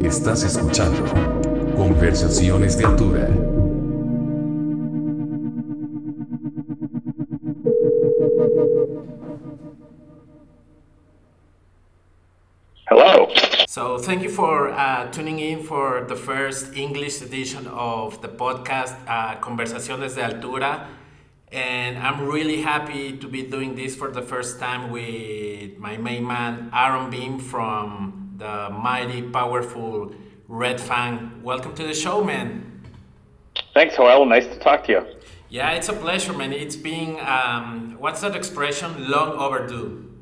Estás escuchando Conversaciones de Altura. Hello. So, thank you for uh, tuning in for the first English edition of the podcast uh, Conversaciones de Altura. And I'm really happy to be doing this for the first time with my main man, Aaron Beam from the mighty, powerful Red Fang. Welcome to the show, man. Thanks, Joel. Nice to talk to you. Yeah, it's a pleasure, man. It's been, um, what's that expression? Long overdue.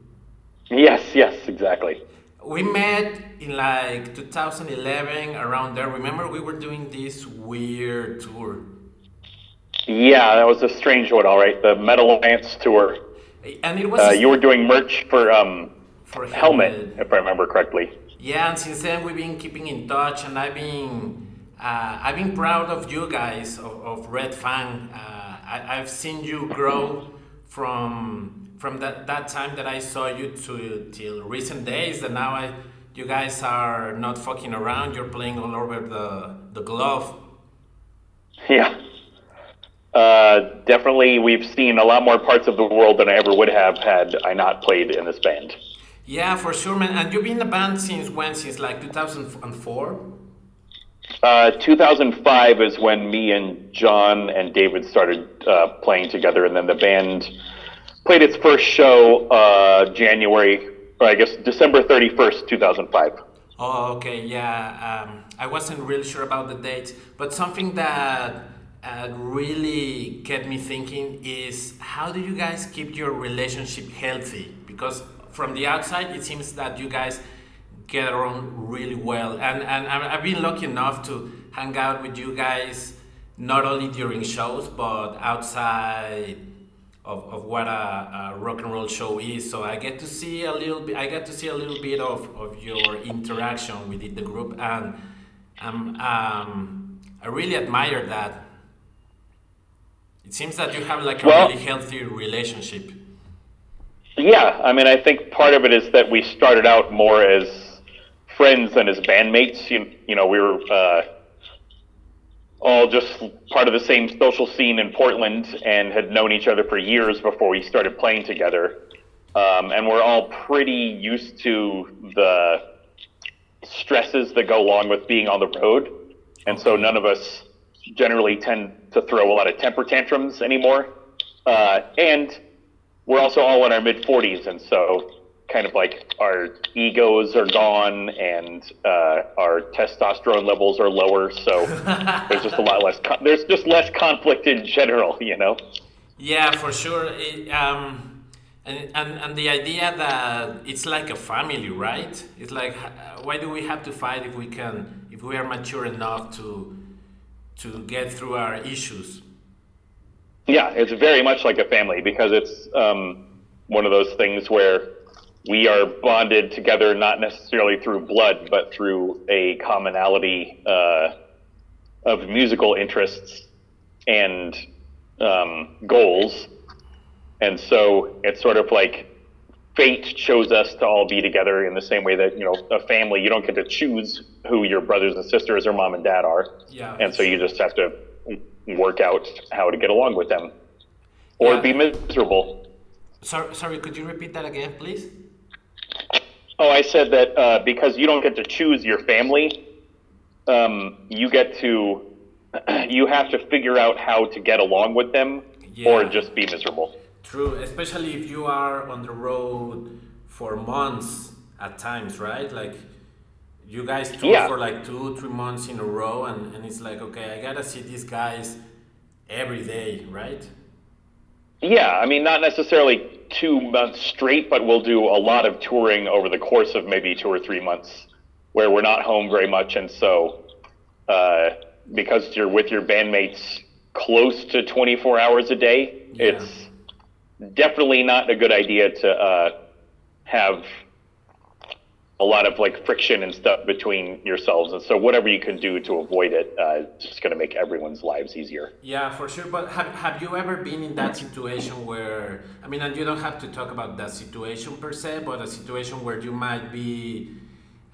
Yes, yes, exactly. We met in like 2011, around there. Remember, we were doing this weird tour. Yeah, that was a strange one, all right. The Metal Alliance tour. And it was. Uh, you were doing merch for um, for Helmet, if I remember correctly. Yeah, and since then we've been keeping in touch, and I've been uh, I've been proud of you guys of, of Red Fang. Uh, I, I've seen you grow from from that, that time that I saw you to till recent days, and now I you guys are not fucking around. You're playing all over the the glove. Yeah. Uh, definitely, we've seen a lot more parts of the world than I ever would have had I not played in this band. Yeah, for sure, man. And you've been in the band since when? Since like 2004? Uh, 2005 is when me and John and David started uh, playing together, and then the band played its first show uh, January, or I guess December 31st, 2005. Oh, okay, yeah. Um, I wasn't really sure about the dates, but something that uh, really kept me thinking is how do you guys keep your relationship healthy? Because from the outside, it seems that you guys get along really well, and and I've been lucky enough to hang out with you guys not only during shows but outside of, of what a, a, rock and roll show is. So I get to see a little bit. I get to see a little bit of, of your interaction within the group, and um, um, I really admire that. It seems that you have like a well, really healthy relationship. Yeah, I mean, I think part of it is that we started out more as friends than as bandmates. You, you know, we were uh, all just part of the same social scene in Portland and had known each other for years before we started playing together. Um, and we're all pretty used to the stresses that go along with being on the road. And so none of us generally tend to throw a lot of temper tantrums anymore. Uh, and we're also all in our mid 40s. And so kind of like our egos are gone and uh, our testosterone levels are lower. So there's just a lot less. Con- there's just less conflict in general, you know. Yeah, for sure. It, um, and, and and the idea that it's like a family, right? It's like why do we have to fight if we can if we are mature enough to to get through our issues? Yeah, it's very much like a family because it's um, one of those things where we are bonded together not necessarily through blood, but through a commonality uh, of musical interests and um, goals. And so it's sort of like fate chose us to all be together in the same way that, you know, a family, you don't get to choose who your brothers and sisters or mom and dad are. Yeah. And so you just have to work out how to get along with them or Yeah. be miserable. Sorry, sorry, could you repeat that again, please? Oh, I said that uh, because you don't get to choose your family, um, you get to, you have to figure out how to get along with them or just be miserable. True, especially if you are on the road for months at times, right? Like you guys tour Yeah. for like two, three months in a row, and, and it's like, okay, I gotta see these guys every day, right? Yeah, I mean, not necessarily two months straight, but we'll do a lot of touring over the course of maybe two or three months where we're not home very much. And so, uh, because you're with your bandmates close to 24 hours a day, Yeah. it's definitely not a good idea to uh, have a lot of like friction and stuff between yourselves. And so, whatever you can do to avoid it, uh, it's just going to make everyone's lives easier. Yeah, for sure. But have, have you ever been in that situation where, I mean, and you don't have to talk about that situation per se, but a situation where you might be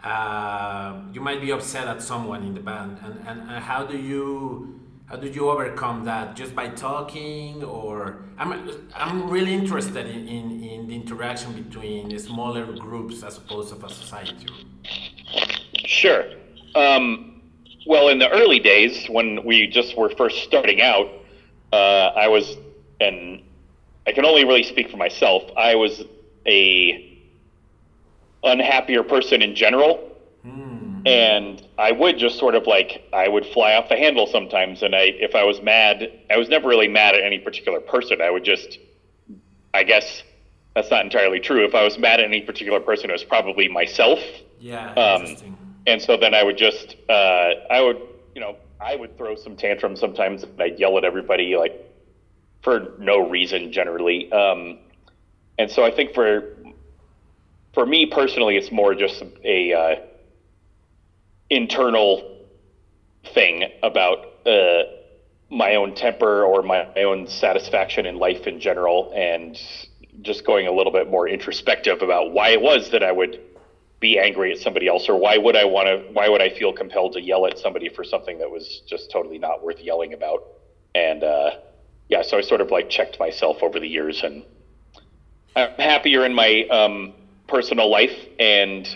uh, you might be upset at someone in the band, and, and, and how do you how did you overcome that? Just by talking, or I'm I'm really interested in, in, in the interaction between smaller groups as opposed to a society. Sure. Um, well, in the early days when we just were first starting out, uh, I was, and I can only really speak for myself. I was a unhappier person in general and I would just sort of like I would fly off the handle sometimes, and I if I was mad, I was never really mad at any particular person. I would just, I guess that's not entirely true. If I was mad at any particular person, it was probably myself. Yeah, um, interesting. And so then I would just, uh, I would, you know, I would throw some tantrums sometimes. And I'd yell at everybody like for no reason generally. Um, and so I think for for me personally, it's more just a uh, internal thing about uh, my own temper or my, my own satisfaction in life in general, and just going a little bit more introspective about why it was that I would be angry at somebody else, or why would I want to? Why would I feel compelled to yell at somebody for something that was just totally not worth yelling about? And uh, yeah, so I sort of like checked myself over the years, and I'm happier in my um, personal life, and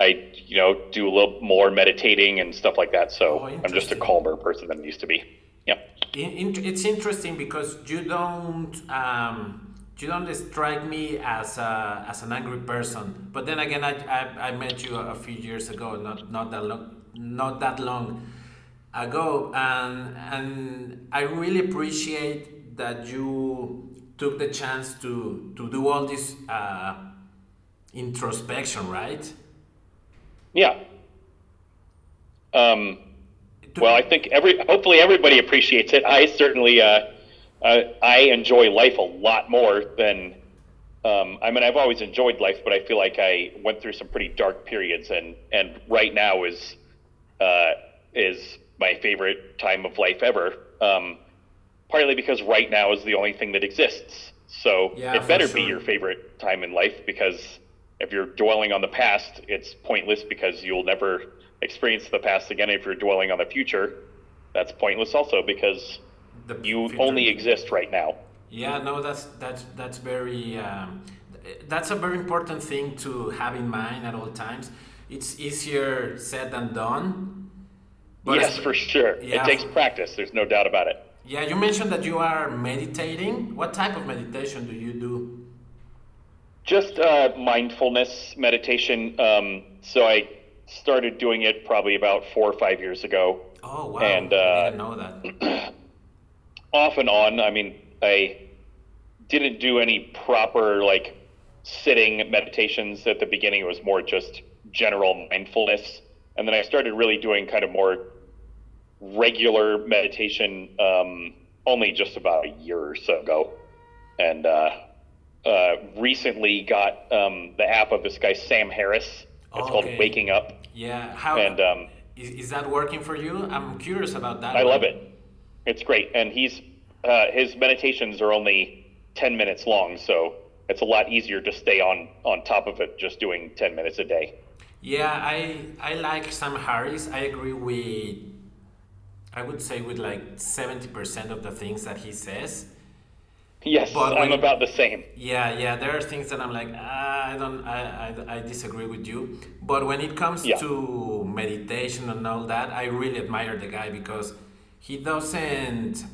I, you know, do a little more meditating and stuff like that. So oh, I'm just a calmer person than I used to be. Yeah. It's interesting because you don't um, you don't strike me as a, as an angry person. But then again, I, I, I met you a few years ago, not not that long, not that long ago, and and I really appreciate that you took the chance to to do all this uh, introspection, right? Yeah. Um, well, I think every hopefully everybody appreciates it. I certainly uh, uh, I enjoy life a lot more than um, I mean I've always enjoyed life, but I feel like I went through some pretty dark periods, and and right now is uh, is my favorite time of life ever. Um, partly because right now is the only thing that exists. So yeah, it better sure. be your favorite time in life because if you're dwelling on the past, it's pointless because you'll never experience the past again. If you're dwelling on the future, that's pointless also because the you future. only exist right now. Yeah, no, that's that's that's very um, that's a very important thing to have in mind at all times. It's easier said than done. yes, for sure. Yeah. It takes practice. There's no doubt about it. Yeah, you mentioned that you are meditating. What type of meditation do you do? Just uh, mindfulness meditation. Um, so I started doing it probably about four or five years ago. Oh wow! And uh, I didn't know that. off and on. I mean, I didn't do any proper like sitting meditations at the beginning. It was more just general mindfulness, and then I started really doing kind of more regular meditation um, only just about a year or so ago, and uh, uh, recently got um, the app of this guy Sam Harris. It's okay. called Waking Up. Yeah, how and um, is, is that working for you? I'm curious about that. I one. love it. It's great, and he's uh, his meditations are only ten minutes long, so it's a lot easier to stay on on top of it just doing ten minutes a day. Yeah, I I like Sam Harris. I agree with I would say with like seventy percent of the things that he says Yes, but I'm about the same. Yeah, yeah. There are things that I'm like, ah, I don't, I, I, I, disagree with you. But when it comes yeah. to meditation and all that, I really admire the guy because he doesn't,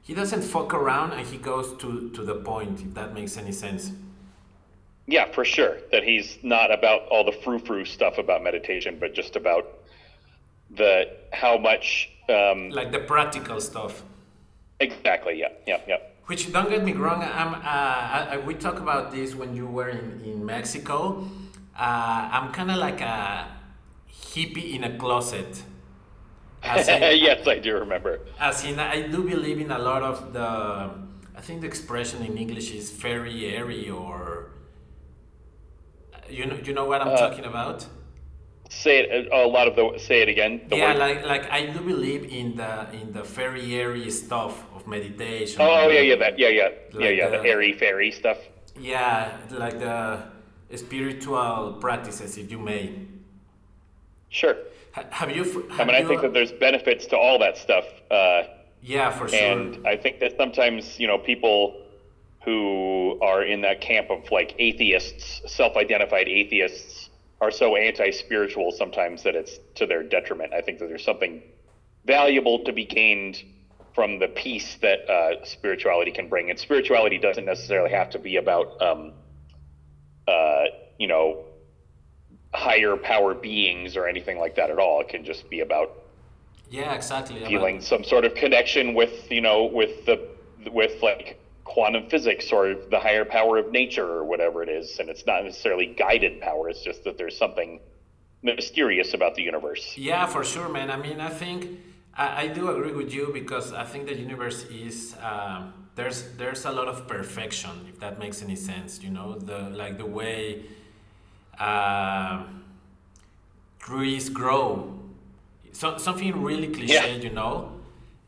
he doesn't fuck around and he goes to to the point. If that makes any sense. Yeah, for sure. That he's not about all the frou frou stuff about meditation, but just about the how much um, like the practical stuff. Exactly. Yeah. Yeah. Yeah. Which don't get me wrong, I'm, uh, I, we talk about this when you were in, in Mexico. Uh, I'm kind of like a hippie in a closet. In, yes, I do remember. As in, I do believe in a lot of the. I think the expression in English is very airy, or you know, you know what I'm uh, talking about say it a lot of the say it again yeah word. like like i do believe in the in the fairy airy stuff of meditation oh yeah yeah that yeah yeah like yeah yeah the, the airy fairy stuff yeah like the spiritual practices if you may Sure. Have you? f- I have mean, I think that there's benefits to all that stuff. Uh, Yeah, for sure. And I think that sometimes, you know, people who are in that camp of like atheists, self identified atheists, are so anti spiritual sometimes that it's to their detriment. I think that there's something valuable to be gained from the peace that uh, spirituality can bring. And spirituality doesn't necessarily have to be about, um, uh, you know, higher power beings or anything like that at all. It can just be about yeah, exactly. about- feeling some sort of connection with you know with the with like quantum physics or the higher power of nature or whatever it is and it's not necessarily guided power it's just that there's something mysterious about the universe Yeah, for sure, man. I mean, I think I, I do agree with you because I think the universe is um, there's there's a lot of perfection, if that makes any sense. You know, the like the way um trees grow, so, something really cliche, Yeah. you know.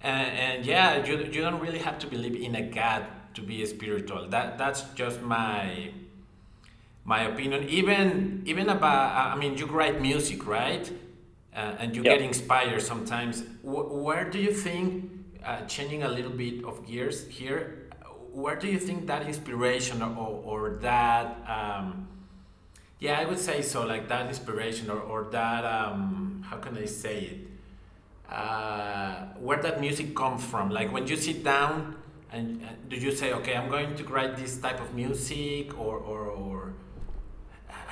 And, and yeah, you, you don't really have to believe in a god to be spiritual. That that's just my my opinion. Even even about I mean, you write music, right? Uh, and you Yeah. get inspired sometimes. Wh- where do you think, uh, changing a little bit of gears here, where do you think that inspiration or, or, that, um, yeah, I would say so, like that inspiration or, or that, um, how can I say it? Uh, where that music comes from? Like when you sit down and uh, do you say, okay, I'm going to write this type of music or, or, or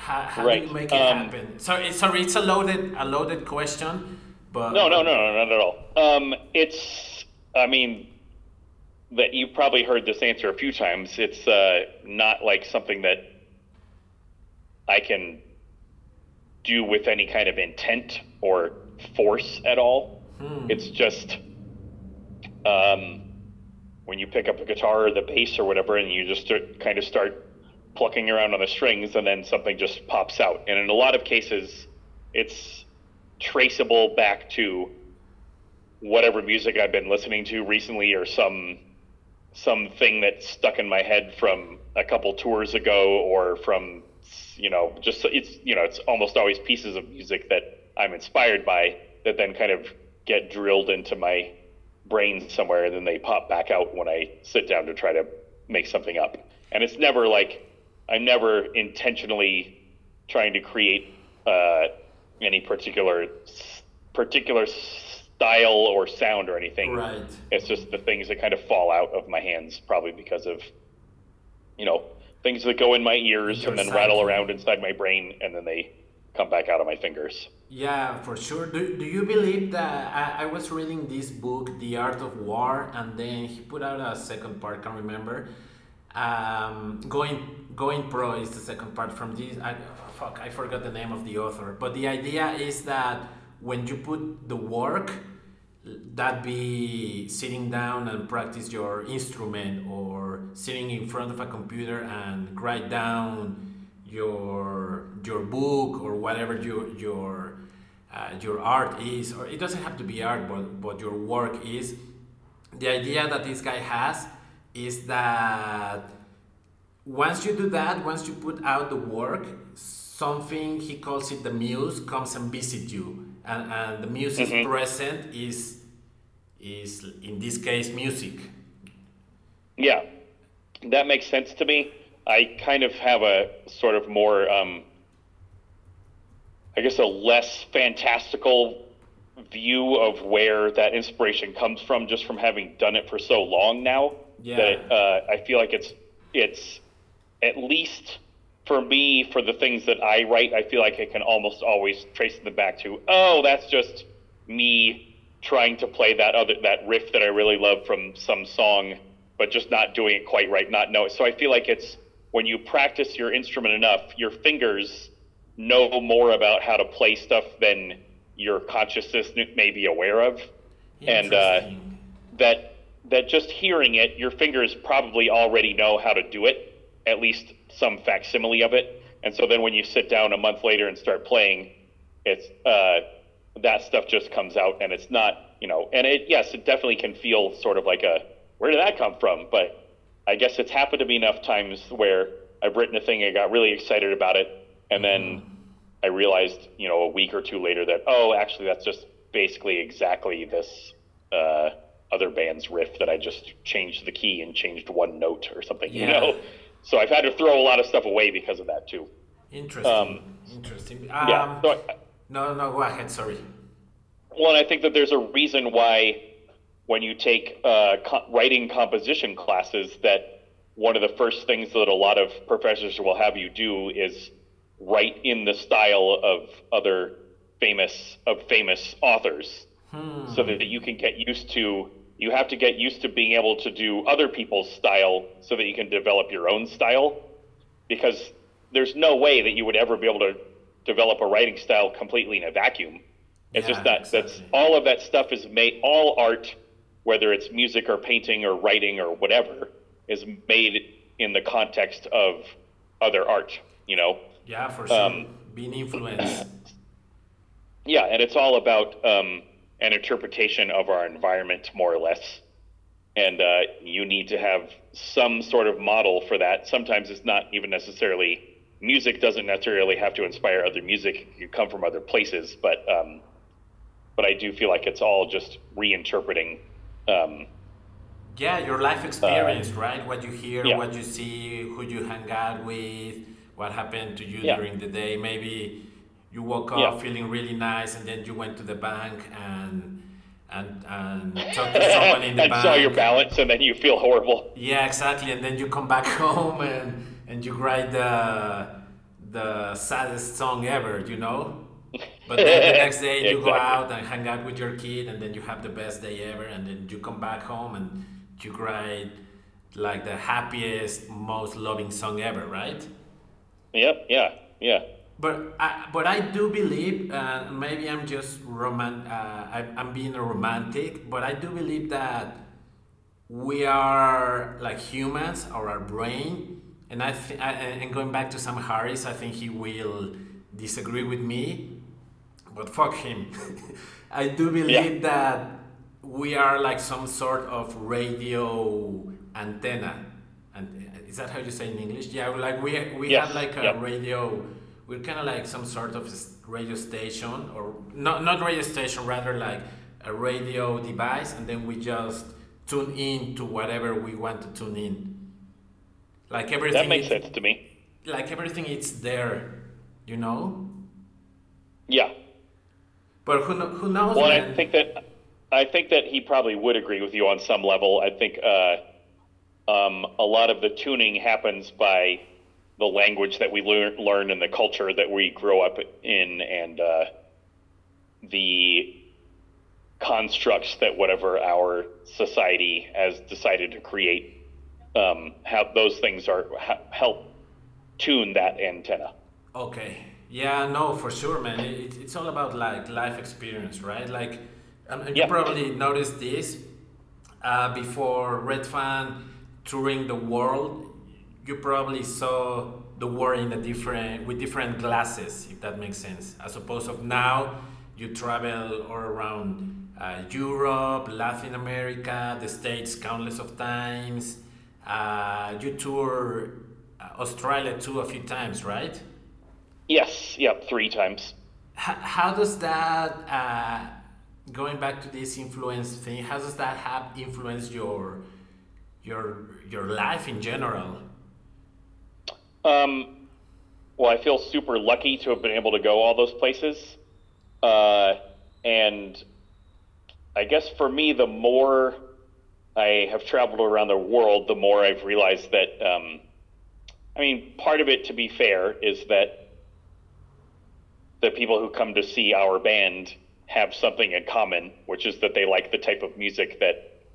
how, how do you make it Um, happen? Sorry, sorry, it's a loaded, a loaded question, but no no no no not at all. Um, it's i mean that you've probably heard this answer a few times. It's uh, not like something that i can do with any kind of intent or force at all. It's just um, when you pick up a guitar or the bass or whatever and you just start, kind of start plucking around on the strings and then something just pops out. And in a lot of cases it's traceable back to whatever music I've been listening to recently or some something that stuck in my head from a couple tours ago or from you know just it's you know it's almost always pieces of music that I'm inspired by that then kind of get drilled into my brain somewhere and then they pop back out when I sit down to try to make something up. And it's never like I'm never intentionally trying to create uh, any particular particular style or sound or anything right. it's just the things that kind of fall out of my hands, probably because of, you know, things that go in my ears Your and then rattle around inside my brain and then they come back out of my fingers. Yeah, for sure. Do, do you believe that I, I was reading this book, The Art of War, and then he put out a second part, can't remember. Um, going going pro is the second part from this. I, fuck, I forgot the name of the author. But the idea is that when you put the work, that be sitting down and practice your instrument or sitting in front of a computer and write down your your book or whatever your your uh, your art is or it doesn't have to be art but but your work is the idea that this guy has is that once you do that once you put out the work something he calls it the muse comes and visit you and, and the muse is present is is in this case music Yeah, that makes sense to me. I kind of have a sort of more, um, I guess, a less fantastical view of where that inspiration comes from, just from having done it for so long now. Yeah. That uh, I feel like it's it's at least for me for the things that I write, I feel like I can almost always trace them back to, oh, that's just me trying to play that other that riff that I really love from some song, but just not doing it quite right, not know it. So I feel like it's when you practice your instrument enough, your fingers know more about how to play stuff than your consciousness may be aware of, and uh, that that just hearing it, your fingers probably already know how to do it, at least some facsimile of it. And so then when you sit down a month later and start playing, it's uh, that stuff just comes out, and it's not, you know, and it yes, it definitely can feel sort of like a where did that come from? But I guess it's happened to me enough times where I've written a thing, I got really excited about it, and then I realized, you know, a week or two later that oh, actually, that's just basically exactly this uh, other band's riff that I just changed the key and changed one note or something. You know, so I've had to throw a lot of stuff away because of that too. Interesting. Um, Interesting. yeah. Um, So I, no, no, go ahead. Sorry. Well, and I think that there's a reason why when you take uh, co- writing composition classes, that one of the first things that a lot of professors will have you do is write in the style of other famous of famous authors, so that you can get used to. You have to get used to being able to do other people's style, so that you can develop your own style, because there's no way that you would ever be able to develop a writing style completely in a vacuum. It's Yeah, just that that's all of that stuff is made. All art, whether it's music or painting or writing or whatever, is made in the context of other art. You know, Yeah, for sure. Um, Being influenced. yeah, and it's all about um, an interpretation of our environment, more or less. And uh, you need to have some sort of model for that. Sometimes it's not even necessarily music doesn't necessarily have to inspire other music. You come from other places, but um, but I do feel like it's all just reinterpreting. Um, Yeah, your life experience, right? What you hear, yeah. what you see, who you hang out with, what happened to you Yeah. during the day. Maybe you woke up Yeah. feeling really nice, and then you went to the bank and and and talked to someone in the and bank. saw your balance, and then you feel horrible. Yeah, exactly. And then you come back home and and you write the the saddest song ever, you know. But then the next day you go out and hang out with your kid, and then you have the best day ever, and then you come back home and you write like the happiest, most loving song ever, right? Yep. Yeah. Yeah. But I, but I do believe, uh, maybe I'm just roman, uh, I, I'm being a romantic, but I do believe that we are like humans or our brain, and I, th- I and going back to Sam Harris, I think he will disagree with me, but fuck him. I do believe that we are like some sort of radio antenna. And is that how you say in English? Yeah, like we we Yes, have like a radio. We're kind of like some sort of radio station, or not not radio station, rather like a radio device, and then we just tune in to whatever we want to tune in. Like everything. That makes sense to me. Like everything, it's there, you know. Yeah. But who who knows? Well? I think that I think that he probably would agree with you on some level. I think uh, um, a lot of the tuning happens by the language that we learn, learn and the culture that we grow up in, and uh, the constructs that whatever our society has decided to create. Um, how those things are ha- help tune that antenna. Okay. Yeah, no, for sure, man. It, it's all about like life experience, right? Like, um, you probably noticed this uh, before Red Fang touring the world. You probably saw the world in a different with different glasses, if that makes sense. As opposed of now, you travel all around uh, Europe, Latin America, the States, countless of times. Uh, you tour uh, Australia too a few times, right? Yes. Yep. Three times. How, how does that, uh, going back to this influence thing, how does that have influenced your your your life in general? Um, well, I feel super lucky to have been able to go all those places. Uh, and I guess for me, the more I have traveled around the world, the more I've realized that, um, I mean, part of it, to be fair, is that the people who come to see our band have something in common, which is that they like the type of music that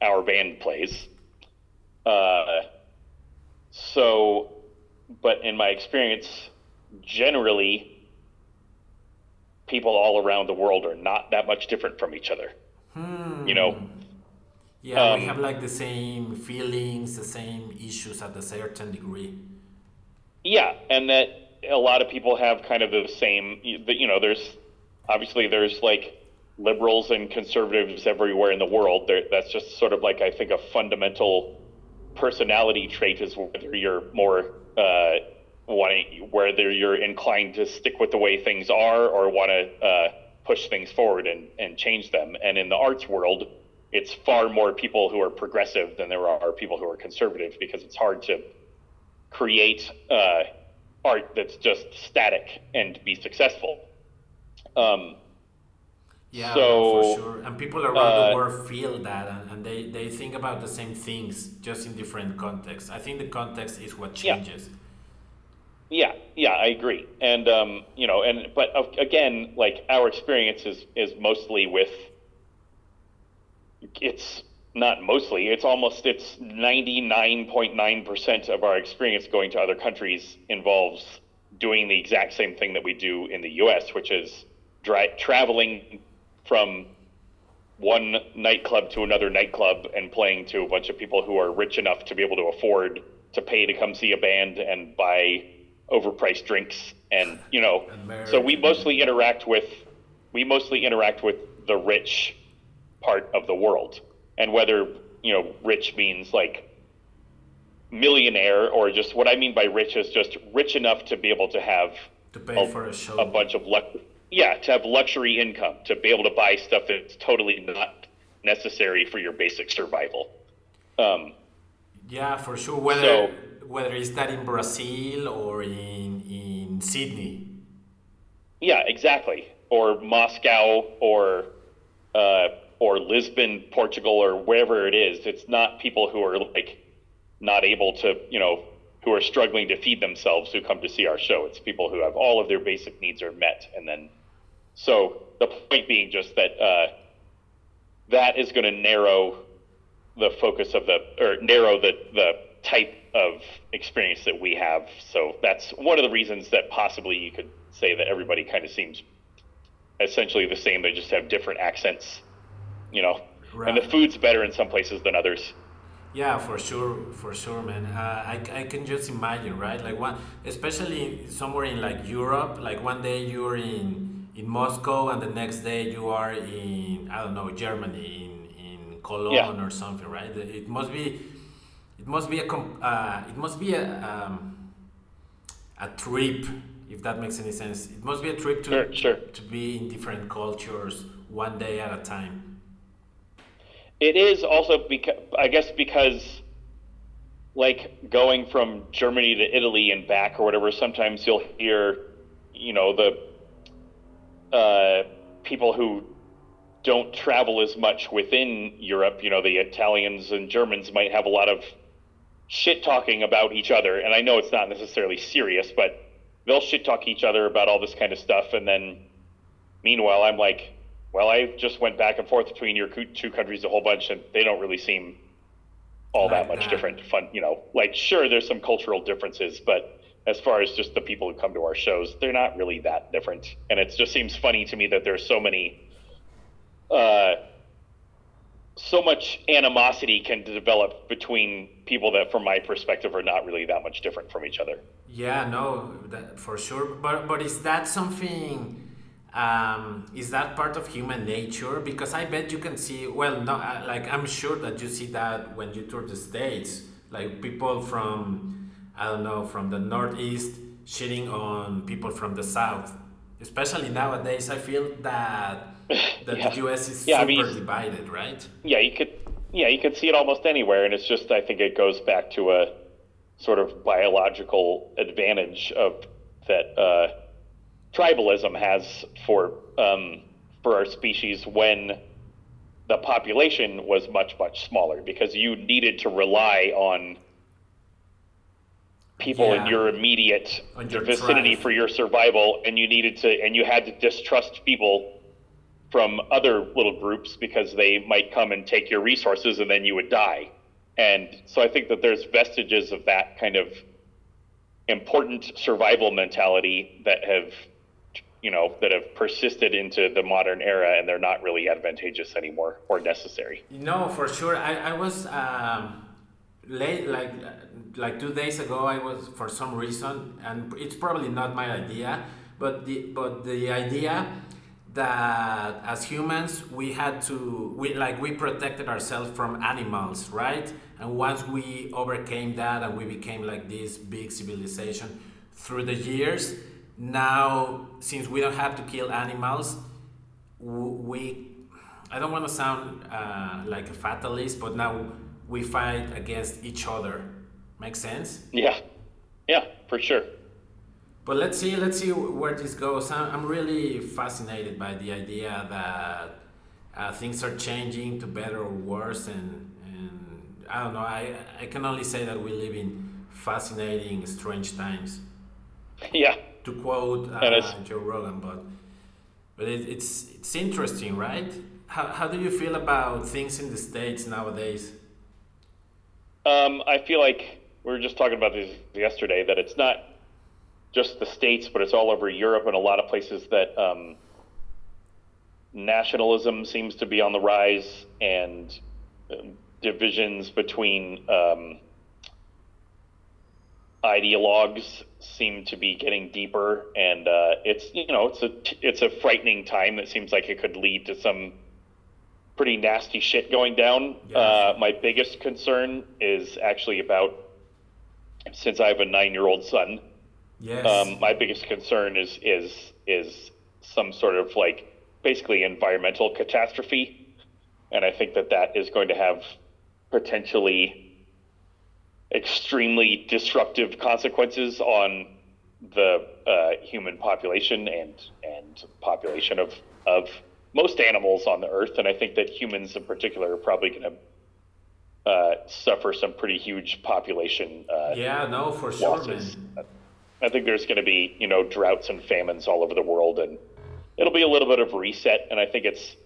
our band plays. Uh, so, but in my experience, generally, people all around the world are not that much different from each other. You know, Yeah, we Um, have like the same feelings, the same issues at a certain degree. yeah, and that a lot of people have kind of the same. You know, there's obviously there's like liberals and conservatives everywhere in the world. There, that's just sort of like I think a fundamental personality trait is whether you're more uh, want want whether you're inclined to stick with the way things are or want to uh, push things forward and, and change them. And in the arts world, it's far more people who are progressive than there are people who are conservative because it's hard to create uh, art that's just static and be successful. Um, yeah, so, for sure. And people around uh, the world feel that and, and they, they think about the same things just in different contexts. I think the context is what Yeah. changes. Yeah, yeah, I agree. And um, you know, and but again, like our experience is is mostly with. It's not mostly. It's almost. It's ninety nine point nine percent of our experience going to other countries involves doing the exact same thing that we do in the U.S., which is dri- traveling from one nightclub to another nightclub and playing to a bunch of people who are rich enough to be able to afford to pay to come see a band and buy overpriced drinks and you know so we mostly interact with we mostly interact with the rich part of the world and whether you know rich means like millionaire or just what i mean by rich is just rich enough to be able to have To pay for a show. a bunch of luck yeah to have luxury income to be able to buy stuff that's totally not necessary for your basic survival um, Yeah, for sure. Whether So- whether it's that in Brazil or in in Sydney. yeah exactly or moscow or uh, or lisbon portugal or wherever it is it's not people who are like not able to you know who are struggling to feed themselves who come to see our show it's people who have all of their basic needs are met and then so the point being just that uh, that is going to narrow the focus of the or narrow the the type of experience that we have. So that's one of the reasons that possibly you could say that everybody kind of seems essentially the same. They just have different accents, you know. And the food's better in some places than others. Yeah, for sure, for sure, man. Uh, I, I can just imagine, right? Like one, especially somewhere in like Europe. Like one day you're in in Moscow, and the next day you are in I don't know Germany, in in Cologne Yeah. or something, right? It must be, it must be a com- uh, it must be a um, a trip, if that makes any sense. It must be a trip to Sure, sure. to be in different cultures one day at a time. It is also because I guess because like going from Germany to Italy and back or whatever, sometimes you'll hear, you know, the uh, people who don't travel as much within Europe. You know, the Italians and Germans might have a lot of shit talking about each other, and I know it's not necessarily serious, but they'll shit talk each other about all this kind of stuff, and then meanwhile, I'm like, well, I just went back and forth between your two countries a whole bunch, and they don't really seem all that much different. Fun, you know, like sure, there's some cultural differences, but as far as just the people who come to our shows, they're not really that different. And it just seems funny to me that there's so many, uh, so much animosity can develop between people that, from my perspective, are not really that much different from each other. Yeah, no, that, for sure. But but is that something? Um, is that part of human nature? Because I bet you can see. Well, no, uh, like I'm sure that you see that when you tour the states, like people from I don't know from the northeast shitting on people from the south. Especially nowadays, I feel that that Yeah. the U.S. is Yeah, I super mean- divided, right? yeah, you could yeah, you could see it almost anywhere, and it's just I think it goes back to a sort of biological advantage of that uh, tribalism has for um, for our species when the population was much much smaller because you needed to rely on people in your immediate your vicinity tribe. for your survival and you needed to and you had to distrust people from other little groups because they might come and take your resources and then you would die. And so I think that there's vestiges of that kind of important survival mentality that have you know that have persisted into the modern era and they're not really advantageous anymore or necessary. No, for sure. I, I was um, late, like like two days ago. I was for some reason, and it's probably not my idea, but the but the idea that as humans we had to we like we protected ourselves from animals, right? And once we overcame that and we became like this big civilization through the years, now since we don't have to kill animals, we I don't want to sound uh, like a fatalist, but now we fight against each other. Make sense? Yeah, yeah, for sure. But let's see, let's see where this goes. I'm, I'm really fascinated by the idea that uh, things are changing to better or worse, and, and I don't know. I I can only say that we live in fascinating, strange times. Yeah. To quote uh, Joe Rogan, but but it, it's it's interesting, right? How how do you feel about things in the states nowadays? Um, I feel like we were just talking about this yesterday that it's not just the states, but it's all over Europe and a lot of places that um, nationalism seems to be on the rise and um, divisions between um, ideologues seem to be getting deeper, and uh, it's you know it's a it's a frightening time. That seems like it could lead to some pretty nasty shit going down. Yeah. Uh, my biggest concern is actually about since I have a nine year old son. Yes. Um, my biggest concern is is is some sort of like basically environmental catastrophe, and I think that that is going to have potentially extremely disruptive consequences on the uh, human population and and population of of most animals on the earth, and I think that humans in particular are probably going to uh, suffer some pretty huge population. Uh, yeah, no, for sure, losses. man. I think there's going to be you know droughts and famines all over the world, and it'll be a little bit of reset. And I think it's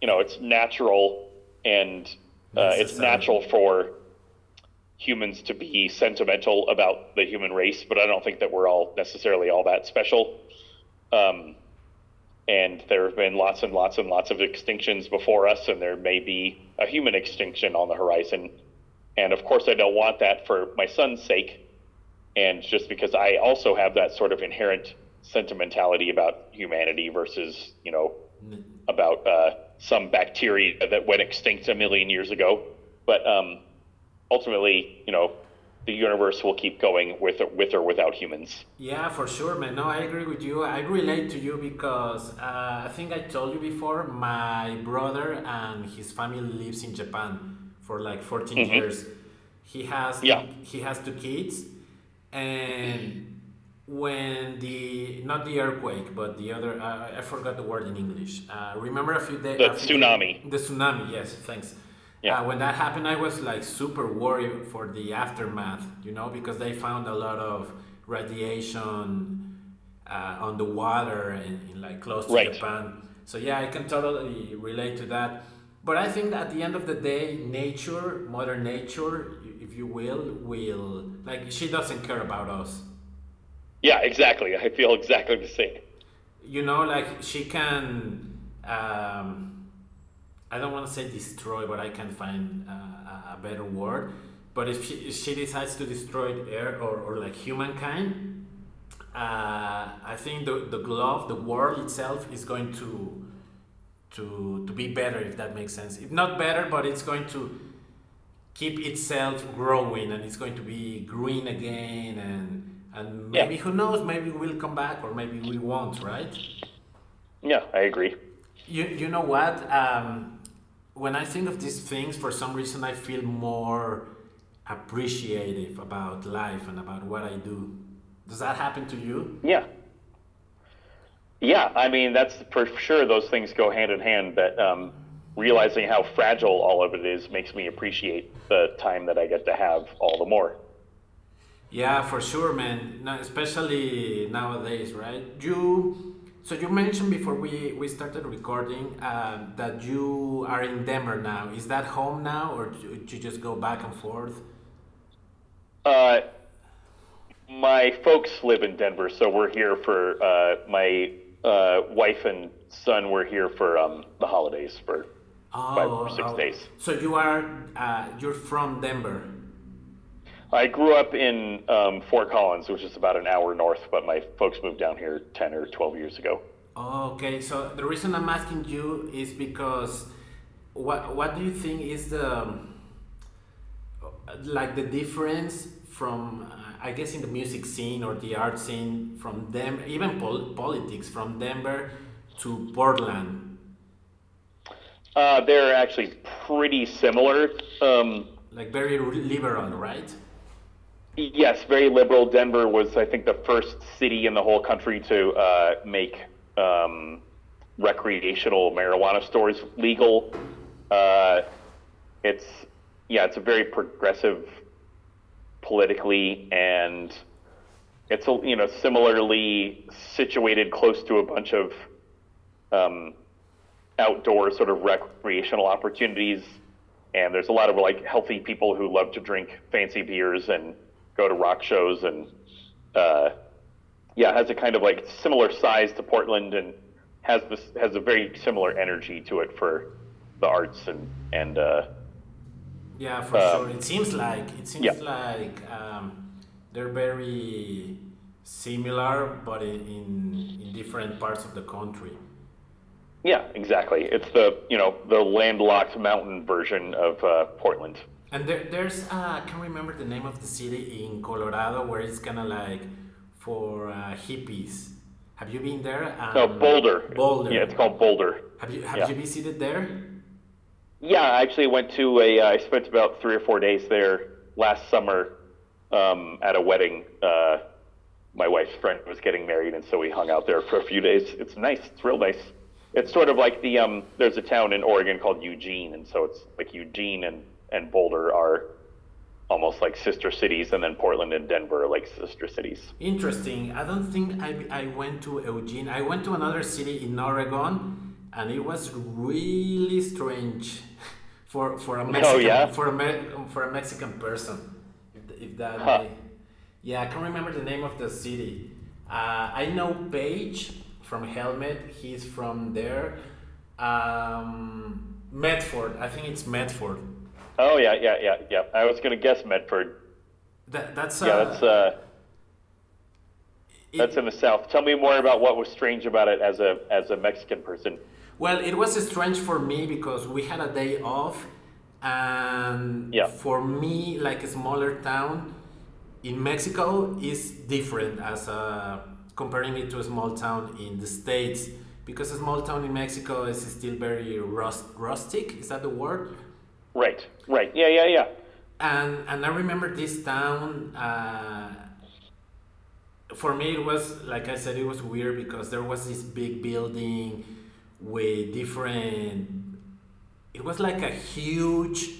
you know it's natural and uh, it's natural for humans to be sentimental about the human race, but I don't think that we're all necessarily all that special. Um, and there have been lots and lots and lots of extinctions before us, and there may be a human extinction on the horizon. And of course, I don't want that for my son's sake, and just because I also have that sort of inherent sentimentality about humanity versus, you know, mm. about uh, some bacteria that went extinct a million years ago. But um, ultimately, you know, the universe will keep going with or, with or without humans. Yeah, for sure, man. No, I agree with you. I relate to you because uh, I think I told you before. My brother and his family lives in Japan for like 14 mm-hmm. years. He has yeah. he has two kids, and when the not the earthquake but the other uh, I forgot the word in English. Uh, remember a few days. The tsunami. The tsunami. Yes, thanks yeah. Uh, when that happened, I was like super worried for the aftermath, you know, because they found a lot of radiation uh, on the water and, like close to right. Japan. So yeah, I can totally relate to that. But I think at the end of the day, nature, Mother Nature, if you will, will like she doesn't care about us. Yeah, exactly. I feel exactly the same. You know, like she can. Um, I don't want to say destroy, but I can't find uh, a better word. But if she, if she decides to destroy air or, or like humankind, uh, I think the, the glove, the world itself, is going to to to be better if that makes sense. If not better, but it's going to keep itself growing and it's going to be green again and and maybe yeah. who knows, maybe we'll come back or maybe we won't, right? Yeah, I agree. You you know what? Um, when I think of these things, for some reason, I feel more appreciative about life and about what I do. Does that happen to you? Yeah. Yeah, I mean, that's for sure, those things go hand in hand. That um, realizing how fragile all of it is makes me appreciate the time that I get to have all the more. Yeah, for sure, man. especially nowadays, right? You so you mentioned before we, we started recording uh, that you are in Denver now. Is that home now, or do you just go back and forth? Uh, my folks live in Denver, so we're here for uh, my uh, wife and son. We're here for um, the holidays for oh, five or six oh. days. So you are uh, you're from Denver. I grew up in um, Fort Collins, which is about an hour north, but my folks moved down here 10 or 12 years ago. Okay, so the reason I'm asking you is because what, what do you think is the like the difference from I guess in the music scene or the art scene from them, even pol- politics from Denver to Portland? Uh, they're actually pretty similar. Um, like very liberal, right? Yes, very liberal. Denver was, I think, the first city in the whole country to uh, make um, recreational marijuana stores legal. Uh, it's yeah, it's a very progressive politically, and it's you know similarly situated close to a bunch of um, outdoor sort of recreational opportunities. And there's a lot of like healthy people who love to drink fancy beers and go to rock shows and uh, yeah, has a kind of like similar size to Portland and has this has a very similar energy to it for the arts and and uh, yeah, for um, sure. It seems like it seems yeah. like um, they're very similar, but in in different parts of the country. Yeah, exactly. It's the you know the landlocked mountain version of uh, Portland. And there, there's uh, I can't remember the name of the city in Colorado where it's kind of like for uh, hippies. Have you been there? Um, no, Boulder. Boulder. Yeah, it's called Boulder. Have you have yeah. you visited there? Yeah, I actually went to a. Uh, I spent about three or four days there last summer um, at a wedding. Uh, my wife's friend was getting married, and so we hung out there for a few days. It's nice. It's real nice. It's sort of like the um. There's a town in Oregon called Eugene, and so it's like Eugene and and Boulder are almost like sister cities, and then Portland and Denver are like sister cities. Interesting. I don't think I, I went to Eugene. I went to another city in Oregon, and it was really strange for for a oh, Mexican oh, yeah? for a Me- for a Mexican person. If, if that, huh. may, yeah, I can't remember the name of the city. Uh, I know Page from Helmet. He's from there. Um, Medford. I think it's Medford. Oh yeah, yeah, yeah, yeah. I was gonna guess Medford. That that's uh, yeah, that's uh, it, that's in the south. Tell me more about what was strange about it as a as a Mexican person. Well, it was strange for me because we had a day off, and yeah. for me, like a smaller town in Mexico is different as a comparing it to a small town in the states because a small town in Mexico is still very rust, rustic. Is that the word? Right, right. Yeah, yeah, yeah. And and I remember this town. Uh, for me, it was like I said, it was weird because there was this big building with different. It was like a huge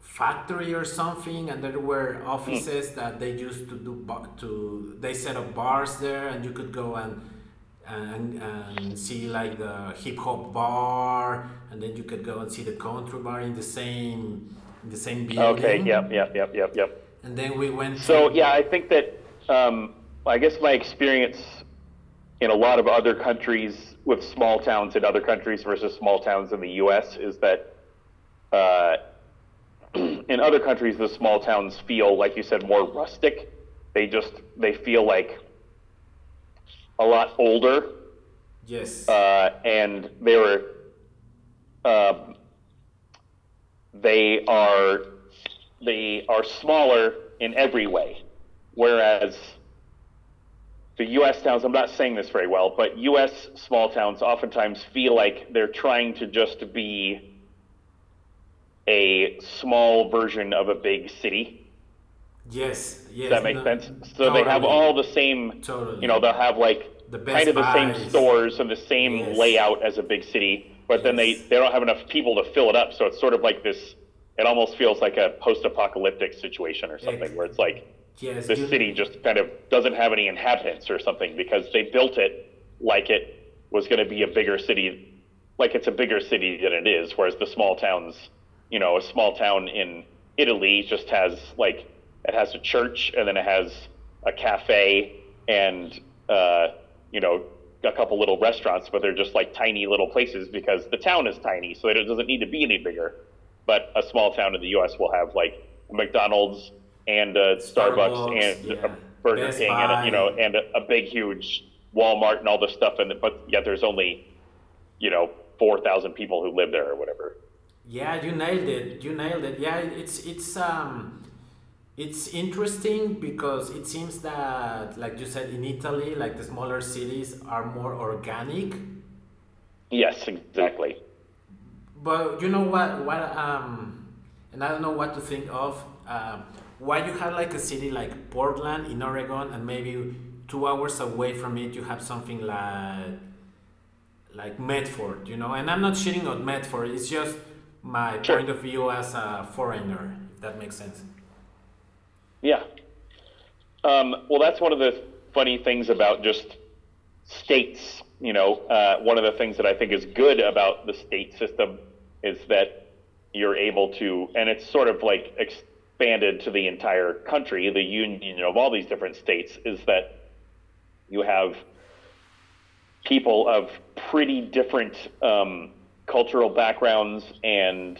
factory or something, and there were offices mm. that they used to do to. They set up bars there, and you could go and and, and see like the hip hop bar, and then you could go and see the country bar in the same in the same building. Okay. Yep. Yep. Yep. Yep. Yep. And then we went. So yeah, I think that um, I guess my experience in a lot of other countries with small towns in other countries versus small towns in the U.S. is that uh, in other countries the small towns feel like you said more rustic. They just they feel like a lot older. Yes. Uh, and they were, uh, they are, they are smaller in every way, whereas the U.S. towns. I'm not saying this very well, but U.S. small towns oftentimes feel like they're trying to just be a small version of a big city. Yes, Does that make no, sense? So totally. they have all the same, totally. you know, they'll have like the kind of the buys. same stores and the same yes. layout as a big city, but yes. then they, they don't have enough people to fill it up. So it's sort of like this, it almost feels like a post-apocalyptic situation or something where it's like yes, the city just kind of doesn't have any inhabitants or something because they built it like it was going to be a bigger city, like it's a bigger city than it is. Whereas the small towns, you know, a small town in Italy just has like it has a church and then it has a cafe and uh, you know a couple little restaurants, but they're just like tiny little places because the town is tiny, so it doesn't need to be any bigger. But a small town in the U.S. will have like a McDonald's and a Starbucks, Starbucks and yeah. a Burger Best King Buy. and a, you know and a, a, big huge Walmart and all this stuff, and but yet there's only you know four thousand people who live there or whatever. Yeah, you nailed it. You nailed it. Yeah, it's it's um it's interesting because it seems that, like you said, in Italy, like the smaller cities are more organic. Yes, exactly. But you know what? What um, and I don't know what to think of. Uh, why you have like a city like Portland in Oregon, and maybe two hours away from it, you have something like like Medford, you know. And I'm not shitting on Medford. It's just my Sure. point of view as a foreigner, if that makes sense. Yeah. Um, well, that's one of the funny things about just states. You know, uh, one of the things that I think is good about the state system is that you're able to, and it's sort of like expanded to the entire country, the union of all these different states, is that you have people of pretty different um, cultural backgrounds and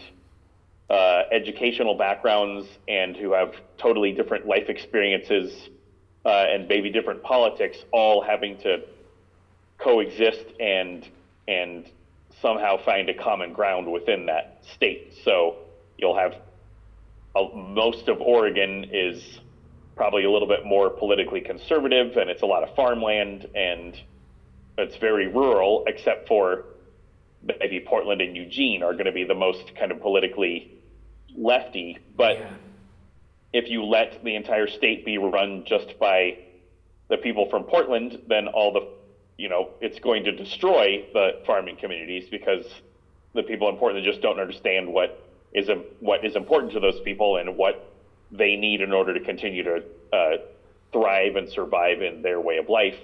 uh, educational backgrounds and who have totally different life experiences uh, and maybe different politics, all having to coexist and and somehow find a common ground within that state. So you'll have uh, most of Oregon is probably a little bit more politically conservative, and it's a lot of farmland and it's very rural, except for maybe Portland and Eugene are going to be the most kind of politically lefty. But yeah. if you let the entire state be run just by the people from Portland, then all the, you know, it's going to destroy the farming communities because the people in Portland just don't understand what is a, what is important to those people and what they need in order to continue to uh, thrive and survive in their way of life.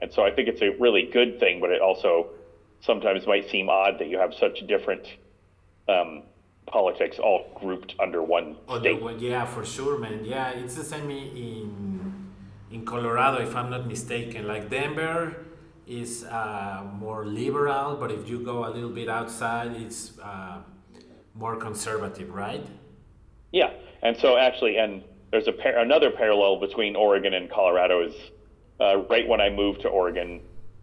And so I think it's a really good thing, but it also sometimes might seem odd that you have such different um, politics all grouped under one Oh, the state. one- yeah, for sure, man. Yeah, it's the same in in Colorado, if I'm not mistaken. Like Denver is uh, more liberal, but if you go a little bit outside, it's uh, more conservative, right? Yeah, and so actually, and there's a par- another parallel between Oregon and Colorado is uh, right when I moved to Oregon,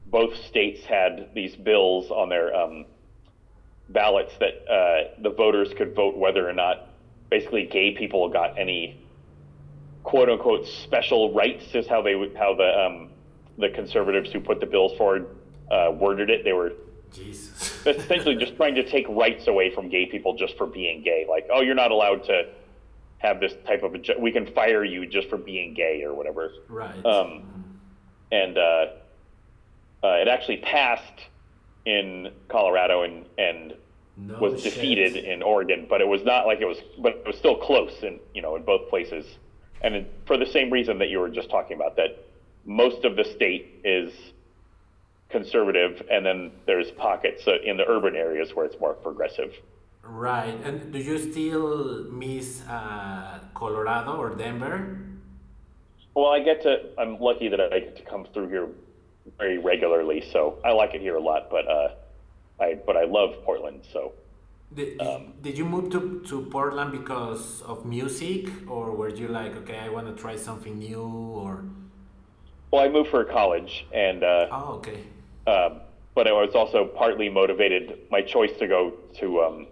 both states had these bills on their um, ballots that uh, the voters could vote whether or not basically gay people got any quote unquote special rights is how they would how the um, the conservatives who put the bills forward uh, worded it. They were Jesus. essentially just trying to take rights away from gay people just for being gay. Like, oh, you're not allowed to have this type of a. We can fire you just for being gay or whatever. right. Um, and uh, uh, it actually passed in Colorado and and no was shit. defeated in Oregon, but it was not like it was, but it was still close in you know in both places, and it, for the same reason that you were just talking about, that most of the state is conservative, and then there's pockets uh, in the urban areas where it's more progressive. Right. And do you still miss uh, Colorado or Denver? Well, I get to, I'm lucky that I get to come through here very regularly, so I like it here a lot. But uh, I, but I love Portland, so. Did, did, did you move to, to Portland because of music, or were you like, okay, I want to try something new, or? Well, I moved for college, and uh, Oh, okay. Um, but I was also partly motivated. My choice to go to um,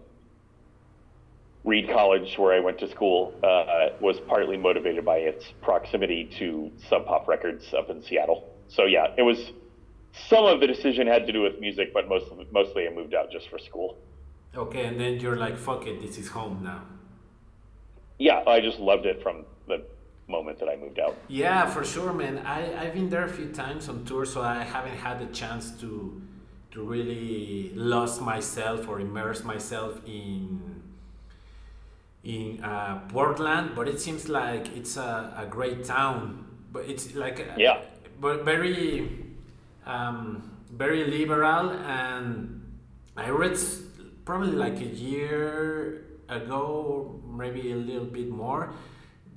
Reed College, where I went to school, uh, was partly motivated by its proximity to Sub Pop Records up in Seattle. So yeah, it was some of the decision had to do with music, but most mostly I moved out just for school. Okay, and then you're like, fuck it, this is home now. Yeah, I just loved it from the moment that I moved out. Yeah, for sure, man. I, I've been there a few times on tour, so I haven't had the chance to to really lost myself or immerse myself in in uh, Portland. But it seems like it's a, a great town. But it's like a- Yeah. But very um, very liberal and I read probably like a year ago, maybe a little bit more,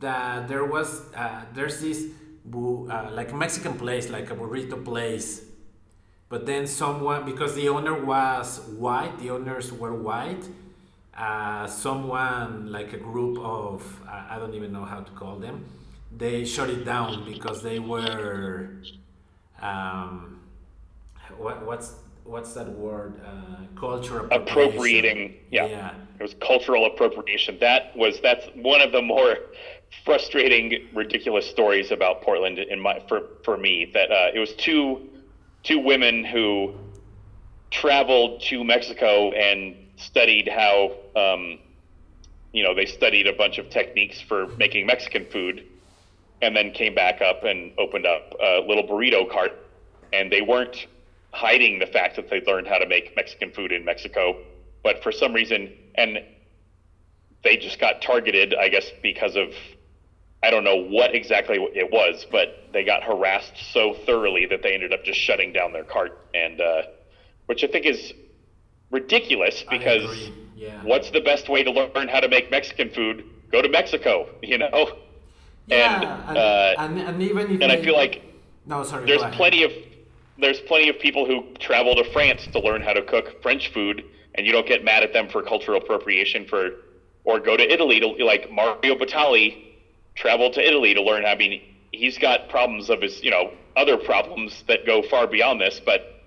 that there was uh, there's this uh, like Mexican place, like a burrito place, but then someone because the owner was white, the owners were white. Uh, someone like a group of I don't even know how to call them, they shut it down because they were um, what, what's what's that word? Uh, culture appropriating. Yeah. yeah, it was cultural appropriation. That was that's one of the more frustrating, ridiculous stories about Portland in my for for me. That uh, it was two two women who traveled to Mexico and studied how. Um, you know, they studied a bunch of techniques for making Mexican food, and then came back up and opened up a little burrito cart, and they weren't hiding the fact that they learned how to make Mexican food in Mexico, but for some reason, and they just got targeted, I guess, because of I don't know what exactly it was, but they got harassed so thoroughly that they ended up just shutting down their cart, and uh, which I think is ridiculous because yeah. what's the best way to learn how to make Mexican food? Go to Mexico, you know. Yeah, and and, uh, and, and even if and I feel like no, sorry, there's plenty of there's plenty of people who travel to France to learn how to cook French food, and you don't get mad at them for cultural appropriation for, or go to Italy to like Mario Batali traveled to Italy to learn. I mean, he's got problems of his, you know, other problems that go far beyond this, but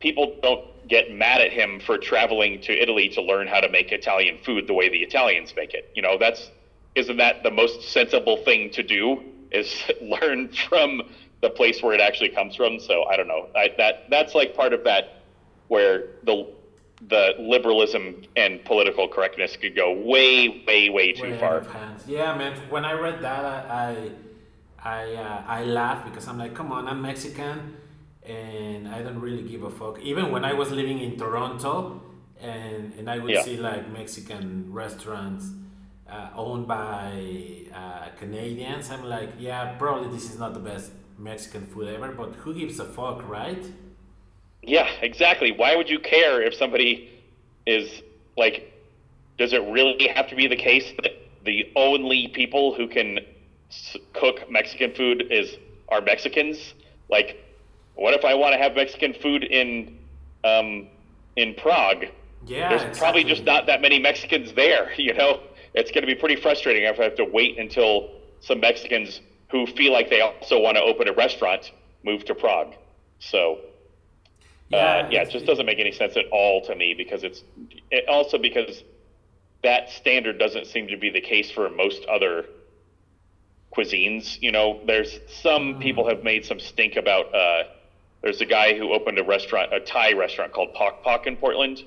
people don't get mad at him for traveling to Italy to learn how to make Italian food the way the Italians make it. You know, that's isn't that the most sensible thing to do? Is learn from the place where it actually comes from. So I don't know. I, that that's like part of that where the the liberalism and political correctness could go way, way, way too way far. Yeah, man. When I read that, I I uh, I laughed because I'm like, come on, I'm Mexican, and I don't really give a fuck. Even when I was living in Toronto, and and I would yeah. see like Mexican restaurants. Uh, owned by uh, Canadians, I'm like, yeah, probably this is not the best Mexican food ever, but who gives a fuck, right? Yeah, exactly. Why would you care if somebody is like? Does it really have to be the case that the only people who can cook Mexican food is are Mexicans? Like, what if I want to have Mexican food in um, in Prague? Yeah, there's exactly. probably just not that many Mexicans there. You know, it's going to be pretty frustrating if I have to wait until some Mexicans who feel like they also want to open a restaurant move to Prague. So, yeah, uh, yeah, it just doesn't make any sense at all to me because it's it also because that standard doesn't seem to be the case for most other cuisines. You know, there's some mm. people have made some stink about. Uh, there's a guy who opened a restaurant, a Thai restaurant called Pok Pok in Portland.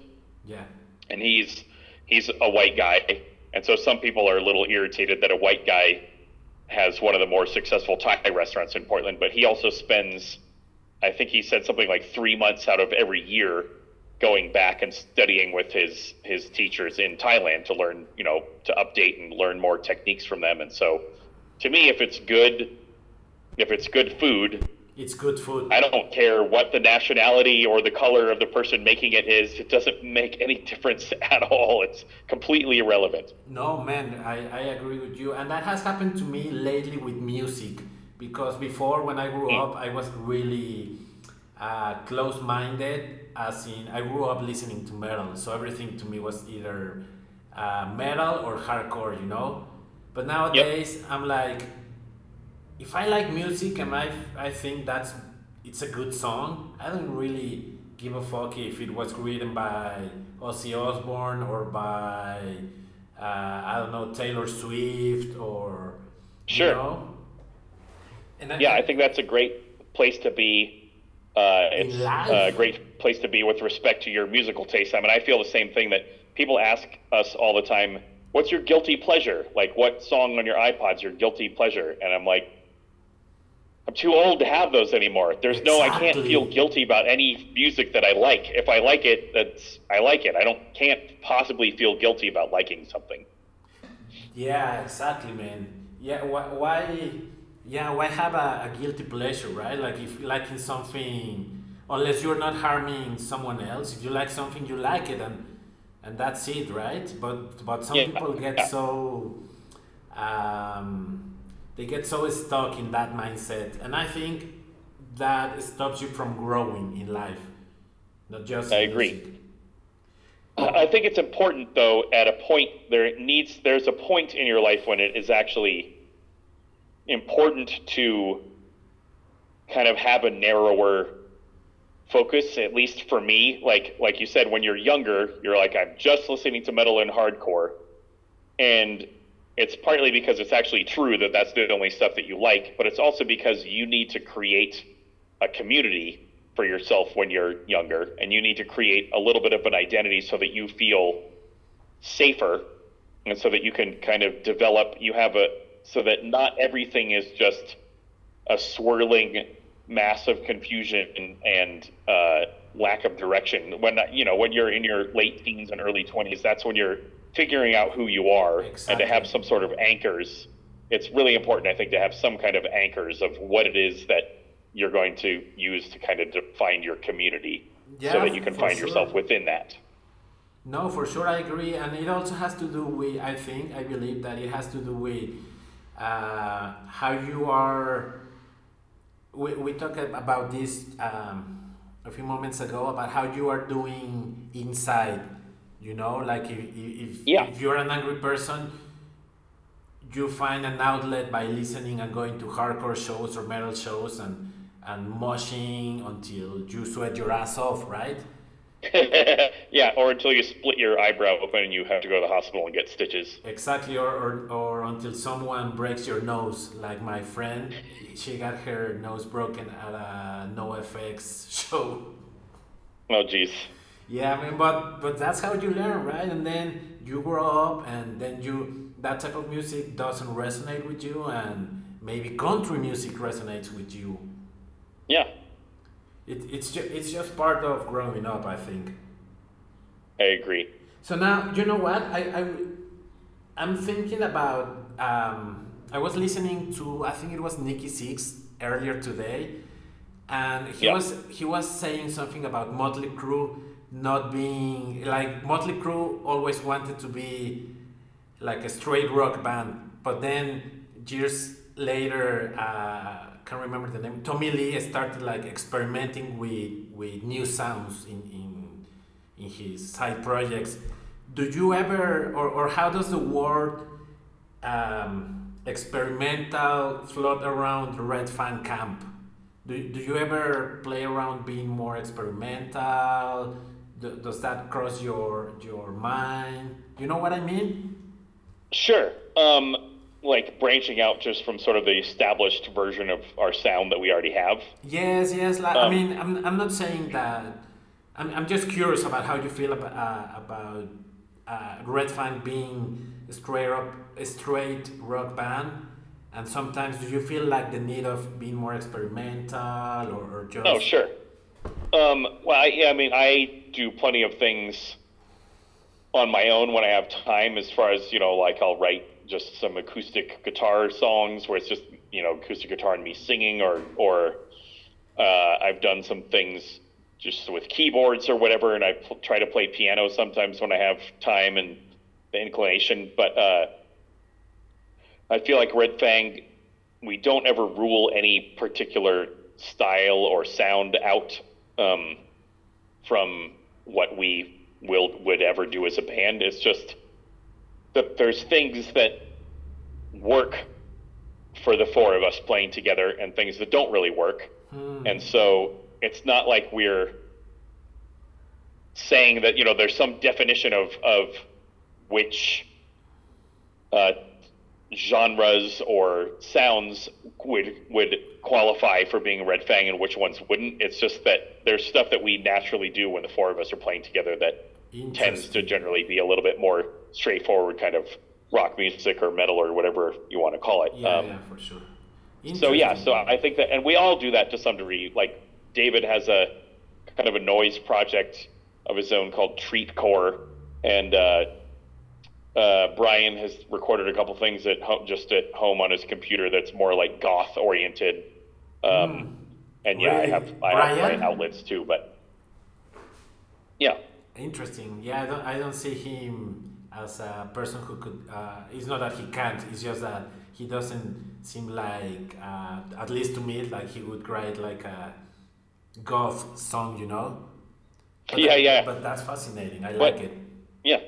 Yeah, and he's he's a white guy, and so some people are a little irritated that a white guy has one of the more successful Thai restaurants in Portland, but he also spends, I think he said something like three months out of every year going back and studying with his his teachers in Thailand to learn, you know, to update and learn more techniques from them. And so, to me, if it's good, if it's good food, it's good food. I don't care what the nationality or the color of the person making it is. It doesn't make any difference at all. It's completely irrelevant. No, man, I, I agree with you. And that has happened to me lately with music. Because before, when I grew up, I was really uh, close minded, as in, I grew up listening to metal. So everything to me was either uh, metal or hardcore, you know? But nowadays, yep. I'm like, if I like music and I, I think that's it's a good song, I don't really give a fuck if it was written by Ozzy Osbourne or by uh, I don't know Taylor Swift or sure. You know? I, yeah, I think that's a great place to be. Uh, it's a great place to be with respect to your musical taste. I mean, I feel the same thing that people ask us all the time. What's your guilty pleasure? Like, what song on your iPod's your guilty pleasure? And I'm like, I'm too old to have those anymore. There's exactly. no, I can't feel guilty about any music that I like. If I like it, that's I like it. I don't can't possibly feel guilty about liking something. Yeah, exactly, man. Yeah, why? why yeah, why have a, a guilty pleasure, right? Like if liking something, unless you're not harming someone else, if you like something, you like it, and and that's it, right? But but some yeah. people get yeah. so. Um, they get so stuck in that mindset. And i think that stops you from growing in life not just i agree. i think it's important though at a point there needs there's a point in your life when it is actually important to kind of have a narrower focus. At least for me, like like you said, when you're younger, you're like I'm just listening to metal and hardcore, and it's partly because it's actually true that that's the only stuff that you like, but it's also because you need to create a community for yourself when you're younger, and you need to create a little bit of an identity so that you feel safer, and so that you can kind of develop. You have a so that not everything is just a swirling mass of confusion and, and uh, lack of direction. When you know when you're in your late teens and early twenties, that's when you're figuring out who you are Exactly. and to have some sort of anchors. It's really important, I think, to have some kind of anchors of what it is that you're going to use to kind of define your community, so that you can find sure. yourself within that. No, for sure, I agree, and it also has to do with. I think I believe that it has to do with uh, how you are. We we talked about this um, a few moments ago about how you are doing inside. You know, like if if, Yeah. if you're an angry person, you find an outlet by listening and going to hardcore shows or metal shows and and moshing until you sweat your ass off, right? yeah, or until you split your eyebrow open and you have to go to the hospital and get stitches. Exactly, or, or, or until someone breaks your nose. Like my friend, she got her nose broken at a NoFX show. Oh, jeez. Yeah, I mean, but but that's how you learn, right? And then you grow up, and then you that type of music doesn't resonate with you, and maybe country music resonates with you. Yeah, It, it's ju- it's just part of growing up, I think. I agree. So now, you know what? I, I, I'm thinking about. Um, I was listening to, I think it was Nikki Sixx earlier today, and he Yeah. was he was saying something about Motley Crue not being like Motley Crue always wanted to be like a straight rock band, but then years later, uh, can't remember the name. Tommy Lee started like experimenting with with new sounds in in in his side projects. Do you ever, or, or how does the word um, experimental float around the Red Fang camp? Do, do you ever play around being more experimental? Do, does that cross your your mind? You know what I mean? Sure. Um, like branching out just from sort of the established version of our sound that we already have. Yes, yes. Like, I Um, mean, I'm, I'm not saying that. I'm, I'm just curious about how you feel about uh, about uh, Red Fang being a straight up a straight rock band, and sometimes do you feel like the need of being more experimental or, or just? Oh, sure. Um, well, I, yeah, I mean, I do plenty of things on my own when I have time, as far as, you know, like I'll write just some acoustic guitar songs where it's just, you know, acoustic guitar and me singing, or, or uh, I've done some things just with keyboards or whatever, and I pl- try to play piano sometimes when I have time and the inclination. But uh, I feel like Red Fang, we don't ever rule any particular style or sound out um, from what we will would ever do as a band. It's just that there's things that work for the four of us playing together and things that don't really work. And so it's not like we're saying that, you know, there's some definition of, of which uh, genres or sounds would would qualify for being Red Fang and which ones wouldn't. It's just that there's stuff that we naturally do when the four of us are playing together that tends to generally be a little bit more straightforward kind of rock music or metal or whatever you want to call it. Yeah, Um, yeah, for sure. so yeah, so I think that, and we all do that to some degree. Like David has a kind of a noise project of his own called Treat Core, and uh, uh, Brian has recorded a couple things at home, just at home on his computer that's more like goth oriented. Um, And yeah, I have I Brian? have my outlets too, but yeah, Interesting. Yeah, I don't. I don't see him as a person who could. Uh, it's not that he can't. It's just that he doesn't seem like, uh, at least to me, like he would write like a goth song, you know. But Yeah, that- yeah. But that's fascinating. I But- like it. yeah.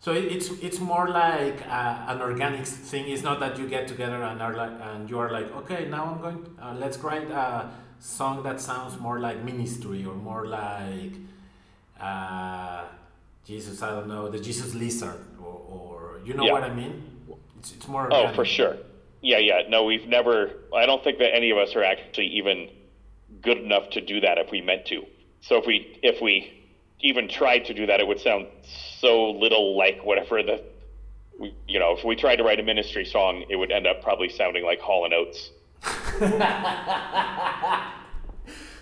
So it's it's more like uh, an organic thing. It's not that you get together and are like and you are like, okay, now I'm going. Uh, let's write a song that sounds more like ministry or more like uh, Jesus, I don't know, the Jesus Lizard, or, or you know Yeah. what I mean? It's, it's more. Oh, for sure. Yeah, yeah. No, we've never. I don't think that any of us are actually even good enough to do that if we meant to. So if we if we even tried to do that, it would sound so little like whatever the. we- You know, if we tried to write a ministry song, it would end up probably sounding like Hall and Oates.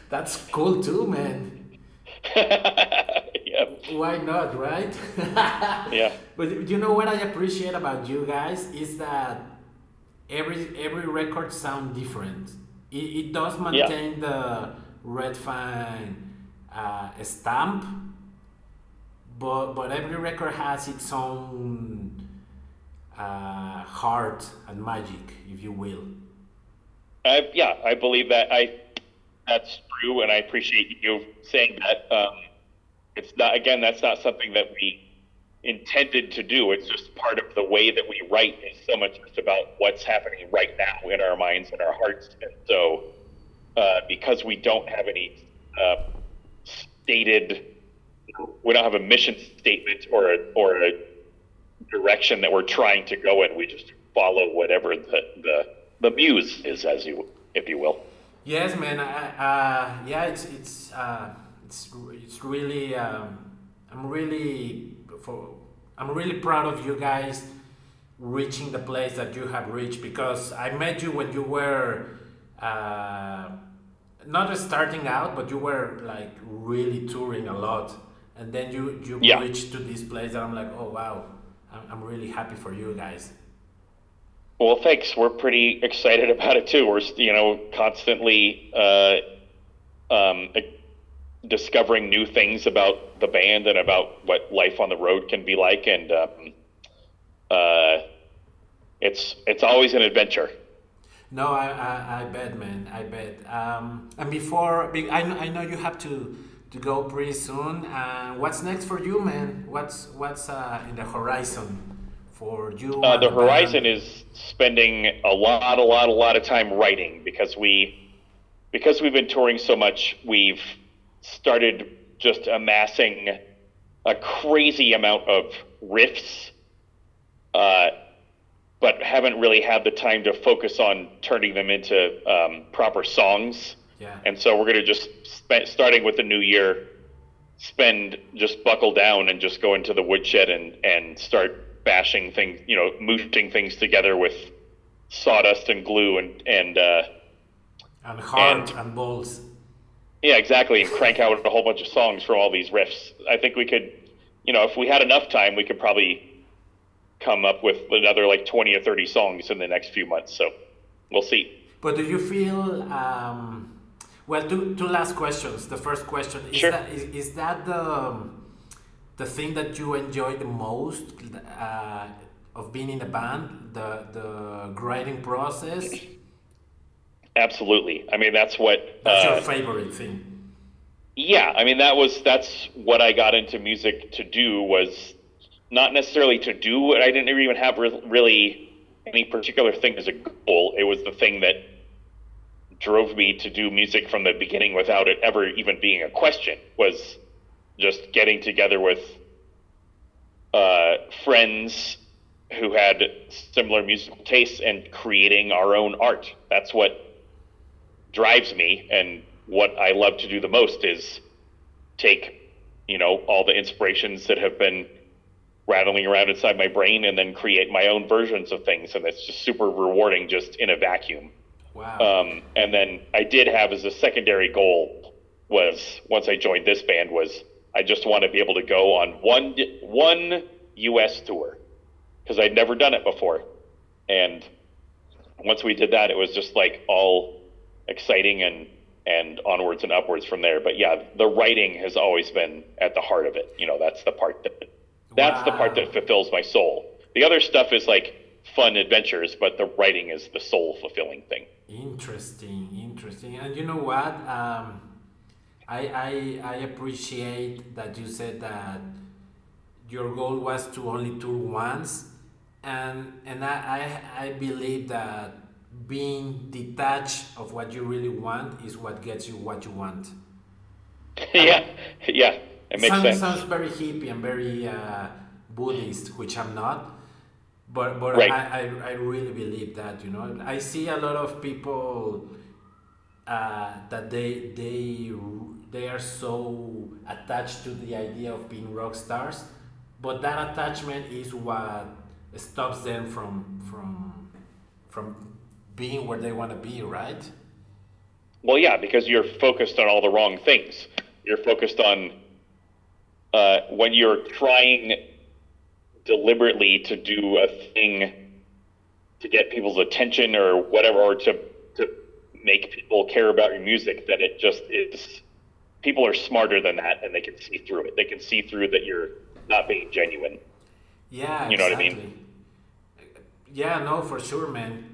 That's cool too, man. yeah, Why not, right? yeah, But you know what I appreciate about you guys is that every every record sound different. It, it does maintain the Red Fang uh, stamp, but but every record has its own uh, heart and magic, if you will. I, yeah. I believe that. I that's true, and I appreciate you saying that. Um, it's not again. That's not something that we intended to do. It's just part of the way that we write is so much just about what's happening right now in our minds and our hearts. And so, uh, because we don't have any uh, stated, we don't have a mission statement or a, or a direction that we're trying to go in. We just follow whatever the the, the muse is, as you if you will. Yes, man. I, uh, yeah, it's it's uh, it's it's really. Um, I'm really for. I'm really proud of you guys reaching the place that you have reached because I met you when you were uh, not starting out, but you were like really touring a lot, and then you you Yeah. reached to this place that I'm like, oh wow, I'm, I'm really happy for you guys. Well, thanks. We're pretty excited about it too. We're you know constantly uh, um, discovering new things about the band and about what life on the road can be like, and um, uh, it's it's always an adventure. No, I, I, I bet, man. I bet. Um, and before, I, I know you have to, to go pretty soon. Uh, what's next for you, man? What's what's uh, in the horizon for you? Uh, the horizon is spending a lot, a lot, a lot of time writing because we, because we've been touring so much, we've started just amassing a crazy amount of riffs, uh, but haven't really had the time to focus on turning them into um, proper songs. Yeah. And so we're going to just starting with the new year, spend just buckle down and just go into the woodshed and and start bashing things, you know, mooshing things together with sawdust and glue and and uh, and heart and- and, balls. yeah, exactly, and crank out a whole bunch of songs from all these riffs. I think we could, you know, if we had enough time, we could probably come up with another like twenty or thirty songs in the next few months. So we'll see. But do you feel? Um, well, two, two last questions. The first question is Sure. that is, is that the the thing that you enjoy the most uh, of being in a band, the the writing process. Absolutely. I mean, that's what. That's uh, your favorite thing. Yeah, I mean that was that's what I got into music to do was not necessarily to do it. I didn't even have re- really any particular thing as a goal. It was the thing that drove me to do music from the beginning without it ever even being a question. Was just getting together with uh, friends who had similar musical tastes and creating our own art. That's what drives me and what I love to do the most is take, you know, all the inspirations that have been rattling around inside my brain and then create my own versions of things and it's just super rewarding just in a vacuum. Wow. Um, and then I did have as a secondary goal was once I joined this band was I just want to be able to go on one one US tour because I'd never done it before. And once we did that, it was just like all exciting and and onwards and upwards from there. But yeah, the writing has always been at the heart of it. You know, that's the part that that's the part that fulfills my soul. The other stuff is like fun adventures, but the writing is the soul fulfilling thing. Interesting, interesting. And you know what? Um, I, I I appreciate that you said that your goal was to only tour once, and and I I, I believe that being detached of what you really want is what gets you what you want. yeah, yeah, it makes sounds, sense. sounds very hippie and very uh, Buddhist, which I'm not. But but Right. I, I, I really believe that you know I see a lot of people uh, that they they they are so attached to the idea of being rock stars, but that attachment is what stops them from from from being where they want to be, right? Well, yeah, because you're focused on all the wrong things. You're focused on uh, when you're trying deliberately to do a thing to get people's attention or whatever, or to to make people care about your music. That it just is. People are smarter than that, and they can see through it. They can see through that you're not being genuine. Yeah, You know what I mean? exactly. Yeah, no, for sure, man.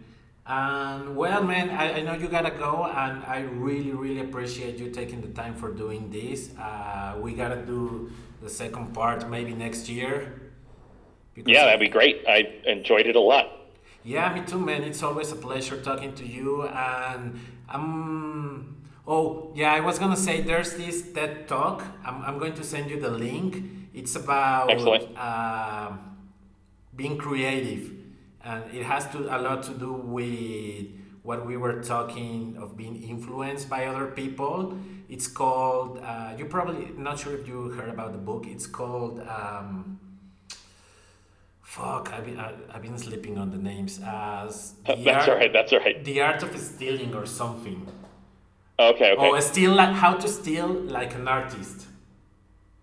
And well, man, I, I know you gotta go, and I really, really appreciate you taking the time for doing this. Uh, we gotta do the second part maybe next year. Because- Yeah, that'd be great. I enjoyed it a lot. Yeah, me too, man. It's always a pleasure talking to you. And um, oh yeah, I was gonna say there's this TED talk. I'm, I'm going to send you the link. It's about uh, being creative, and it has to a lot to do with what we were talking of being influenced by other people. It's called. Uh, you probably not sure if you heard about the book. It's called. Um, Fuck, I've been, I've been sleeping on the names. As the That's art, all right. That's all right. The art of stealing or something. Okay. Okay. Oh, steal like how to steal like an artist.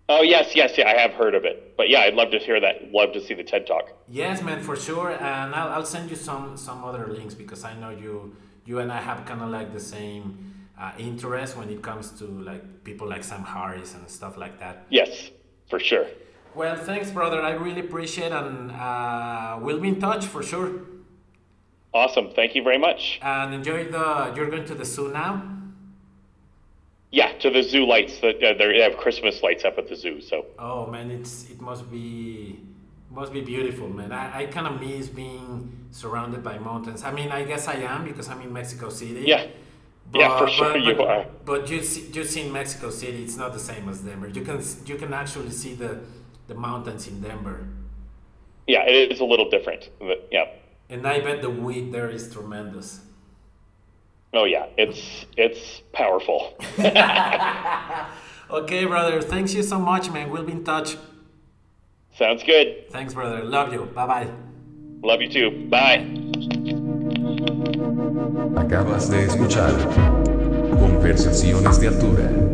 Oh yes, yes, yeah. I have heard of it, but yeah, I'd love to hear that. Love to see the TED talk. Yes, man, for sure. And I'll, I'll send you some some other links because I know you you and I have kind of like the same uh, interest when it comes to like people like Sam Harris and stuff like that. Yes, for sure. Well, thanks, brother. I really appreciate, and uh, we'll be in touch for sure. Awesome. Thank you very much. And enjoy the. You're going to the zoo now. Yeah, to the zoo lights. That uh, they have Christmas lights up at the zoo. So Oh man, it's it must be must be beautiful, man. I, I kind of miss being surrounded by mountains. I mean, I guess I am because I'm in Mexico City. yeah, yeah, for sure but, you but, are. But you see, you see in Mexico City, it's not the same as Denver. You can you can actually see the the mountains in Denver, Yeah, it is a little different. But, yeah. and I bet the weed there is tremendous. Oh yeah, it's it's powerful. Okay, brother. Thanks you so much, man. We'll be in touch. Sounds good. Thanks, brother. Love you. Bye bye. Love you too. Bye. Acabas de escuchar Conversaciones de Altura.